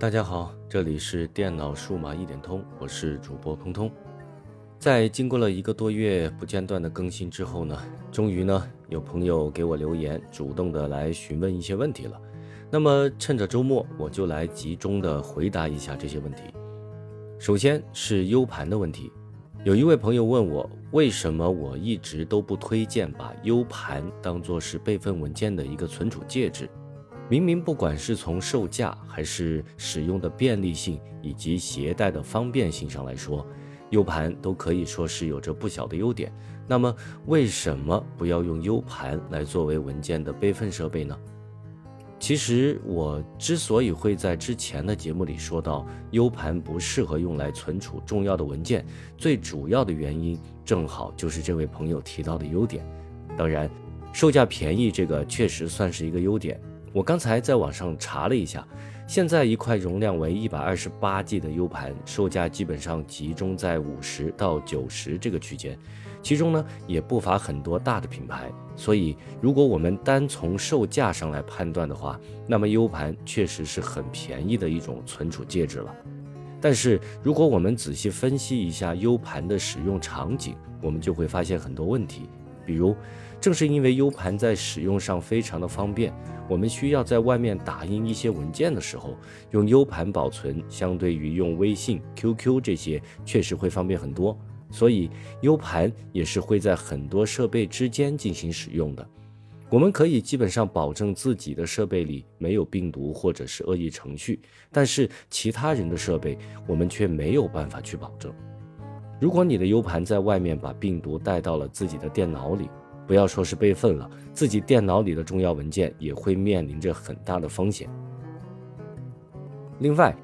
大家好，这里是电脑数码一点通，我是主播通通。在经过了一个多月不间断的更新之后呢，终于呢有朋友给我留言，主动的来询问一些问题了。那么趁着周末，我就来集中的回答一下这些问题。首先是 U 盘的问题，有一位朋友问我，为什么我一直都不推荐把 U 盘当做是备份文件的一个存储介质？明明不管是从售价还是使用的便利性以及携带的方便性上来说，U 盘都可以说是有着不小的优点。那么为什么不要用 U 盘来作为文件的备份设备呢？其实我之所以会在之前的节目里说到 U 盘不适合用来存储重要的文件，最主要的原因正好就是这位朋友提到的优点。当然，售价便宜这个确实算是一个优点。我刚才在网上查了一下，现在一块容量为一百二十八 G 的 U 盘，售价基本上集中在五十到九十这个区间，其中呢也不乏很多大的品牌。所以，如果我们单从售价上来判断的话，那么 U 盘确实是很便宜的一种存储介质了。但是，如果我们仔细分析一下 U 盘的使用场景，我们就会发现很多问题，比如。正是因为 U 盘在使用上非常的方便，我们需要在外面打印一些文件的时候，用 U 盘保存，相对于用微信、QQ 这些，确实会方便很多。所以 U 盘也是会在很多设备之间进行使用的。我们可以基本上保证自己的设备里没有病毒或者是恶意程序，但是其他人的设备我们却没有办法去保证。如果你的 U 盘在外面把病毒带到了自己的电脑里，不要说是备份了，自己电脑里的重要文件也会面临着很大的风险。另外，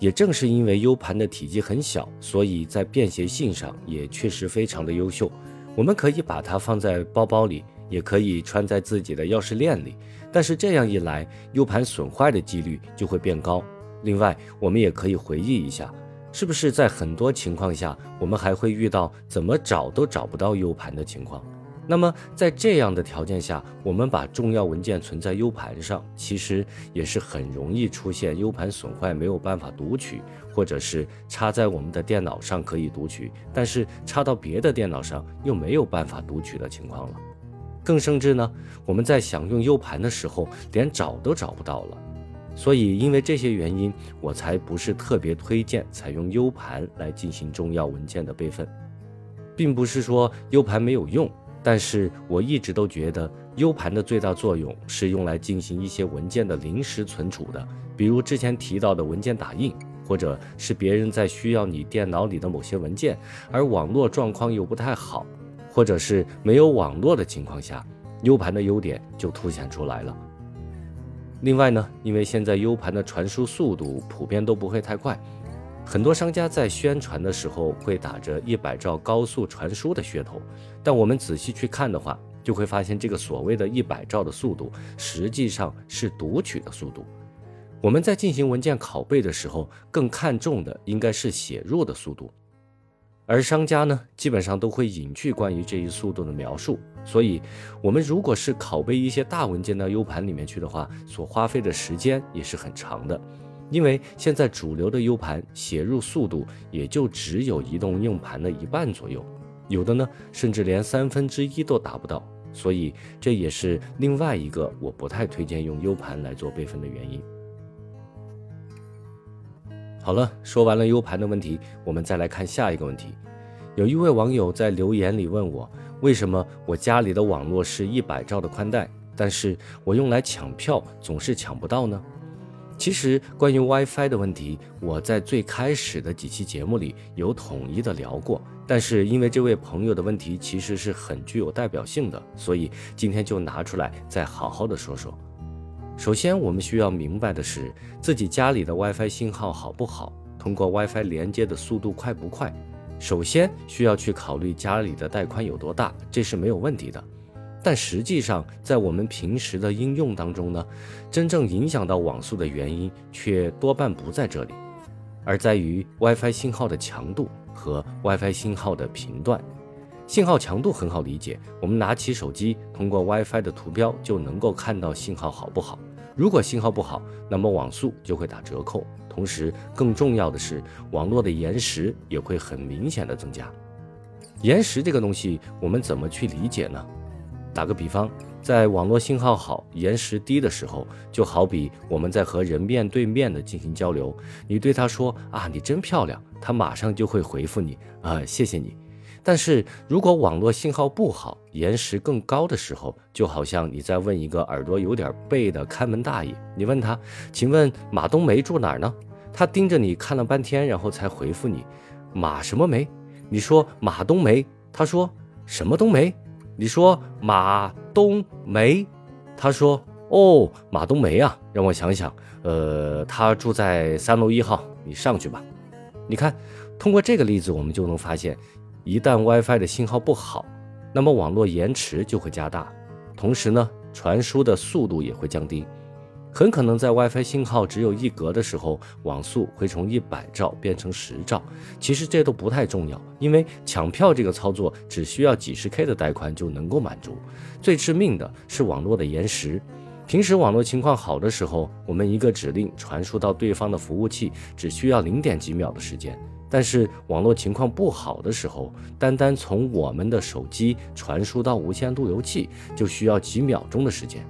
也正是因为 U 盘的体积很小，所以在便携性上也确实非常的优秀。我们可以把它放在包包里，也可以穿在自己的钥匙链里。但是这样一来，U 盘损坏的几率就会变高。另外，我们也可以回忆一下，是不是在很多情况下，我们还会遇到怎么找都找不到 U 盘的情况？那么，在这样的条件下，我们把重要文件存在 U 盘上，其实也是很容易出现 U 盘损坏没有办法读取，或者是插在我们的电脑上可以读取，但是插到别的电脑上又没有办法读取的情况了。更甚至呢，我们在想用 U 盘的时候，连找都找不到了。所以，因为这些原因，我才不是特别推荐采用 U 盘来进行重要文件的备份，并不是说 U 盘没有用。但是我一直都觉得，U 盘的最大作用是用来进行一些文件的临时存储的，比如之前提到的文件打印，或者是别人在需要你电脑里的某些文件，而网络状况又不太好，或者是没有网络的情况下，U 盘的优点就凸显出来了。另外呢，因为现在 U 盘的传输速度普遍都不会太快。很多商家在宣传的时候会打着一百兆高速传输的噱头，但我们仔细去看的话，就会发现这个所谓的一百兆的速度，实际上是读取的速度。我们在进行文件拷贝的时候，更看重的应该是写入的速度，而商家呢，基本上都会隐去关于这一速度的描述。所以，我们如果是拷贝一些大文件到 U 盘里面去的话，所花费的时间也是很长的。因为现在主流的 U 盘写入速度也就只有移动硬盘的一半左右，有的呢甚至连三分之一都达不到，所以这也是另外一个我不太推荐用 U 盘来做备份的原因。好了，说完了 U 盘的问题，我们再来看下一个问题。有一位网友在留言里问我，为什么我家里的网络是一百兆的宽带，但是我用来抢票总是抢不到呢？其实关于 WiFi 的问题，我在最开始的几期节目里有统一的聊过。但是因为这位朋友的问题其实是很具有代表性的，所以今天就拿出来再好好的说说。首先，我们需要明白的是，自己家里的 WiFi 信号好不好，通过 WiFi 连接的速度快不快，首先需要去考虑家里的带宽有多大，这是没有问题的。但实际上，在我们平时的应用当中呢，真正影响到网速的原因却多半不在这里，而在于 WiFi 信号的强度和 WiFi 信号的频段。信号强度很好理解，我们拿起手机，通过 WiFi 的图标就能够看到信号好不好。如果信号不好，那么网速就会打折扣。同时更重要的是，网络的延时也会很明显的增加。延时这个东西，我们怎么去理解呢？打个比方，在网络信号好、延时低的时候，就好比我们在和人面对面的进行交流，你对他说啊，你真漂亮，他马上就会回复你啊，谢谢你。但是如果网络信号不好、延时更高的时候，就好像你在问一个耳朵有点背的看门大爷，你问他，请问马冬梅住哪儿呢？他盯着你看了半天，然后才回复你，马什么梅？你说马冬梅，他说什么冬梅？你说马冬梅，他说哦，马冬梅啊，让我想想，呃，他住在三楼一号，你上去吧。你看，通过这个例子，我们就能发现，一旦 WiFi 的信号不好，那么网络延迟就会加大，同时呢，传输的速度也会降低。很可能在 WiFi 信号只有一格的时候，网速会从一百兆变成十兆。其实这都不太重要，因为抢票这个操作只需要几十 K 的带宽就能够满足。最致命的是网络的延时。平时网络情况好的时候，我们一个指令传输到对方的服务器只需要零点几秒的时间。但是网络情况不好的时候，单单从我们的手机传输到无线路由器就需要几秒钟的时间。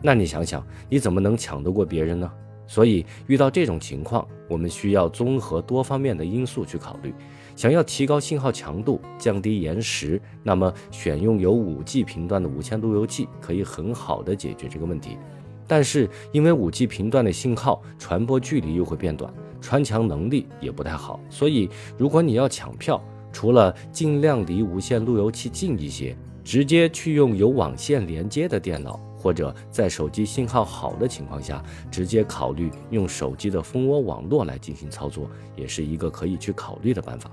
那你想想，你怎么能抢得过别人呢？所以遇到这种情况，我们需要综合多方面的因素去考虑。想要提高信号强度、降低延时，那么选用有 5G 频段的无线路由器可以很好的解决这个问题。但是因为 5G 频段的信号传播距离又会变短，穿墙能力也不太好，所以如果你要抢票，除了尽量离无线路由器近一些，直接去用有网线连接的电脑。或者在手机信号好的情况下，直接考虑用手机的蜂窝网络来进行操作，也是一个可以去考虑的办法。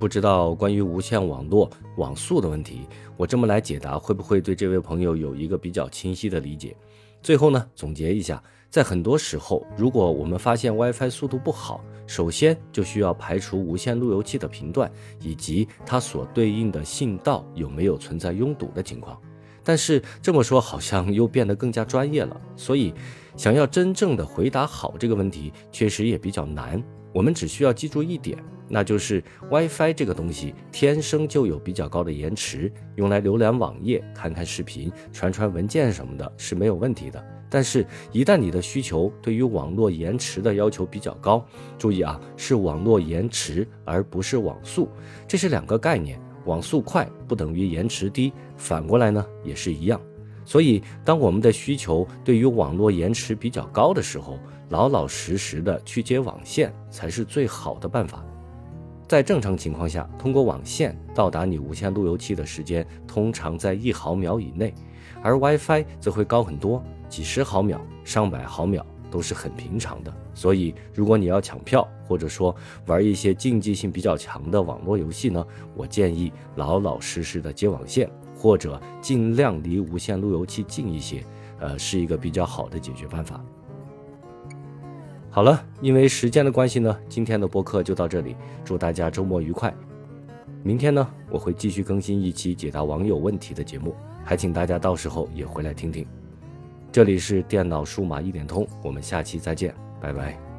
不知道关于无线网络网速的问题，我这么来解答，会不会对这位朋友有一个比较清晰的理解？最后呢，总结一下，在很多时候，如果我们发现 WiFi 速度不好，首先就需要排除无线路由器的频段以及它所对应的信道有没有存在拥堵的情况。但是这么说好像又变得更加专业了，所以想要真正的回答好这个问题，确实也比较难。我们只需要记住一点，那就是 WiFi 这个东西天生就有比较高的延迟，用来浏览网页、看看视频、传传文件什么的是没有问题的。但是，一旦你的需求对于网络延迟的要求比较高，注意啊，是网络延迟而不是网速，这是两个概念。网速快不等于延迟低，反过来呢也是一样。所以，当我们的需求对于网络延迟比较高的时候，老老实实的去接网线才是最好的办法。在正常情况下，通过网线到达你无线路由器的时间通常在一毫秒以内，而 WiFi 则会高很多，几十毫秒、上百毫秒。都是很平常的，所以如果你要抢票，或者说玩一些竞技性比较强的网络游戏呢，我建议老老实实的接网线，或者尽量离无线路由器近一些，呃，是一个比较好的解决办法。好了，因为时间的关系呢，今天的播客就到这里，祝大家周末愉快。明天呢，我会继续更新一期解答网友问题的节目，还请大家到时候也回来听听。这里是电脑数码一点通，我们下期再见，拜拜。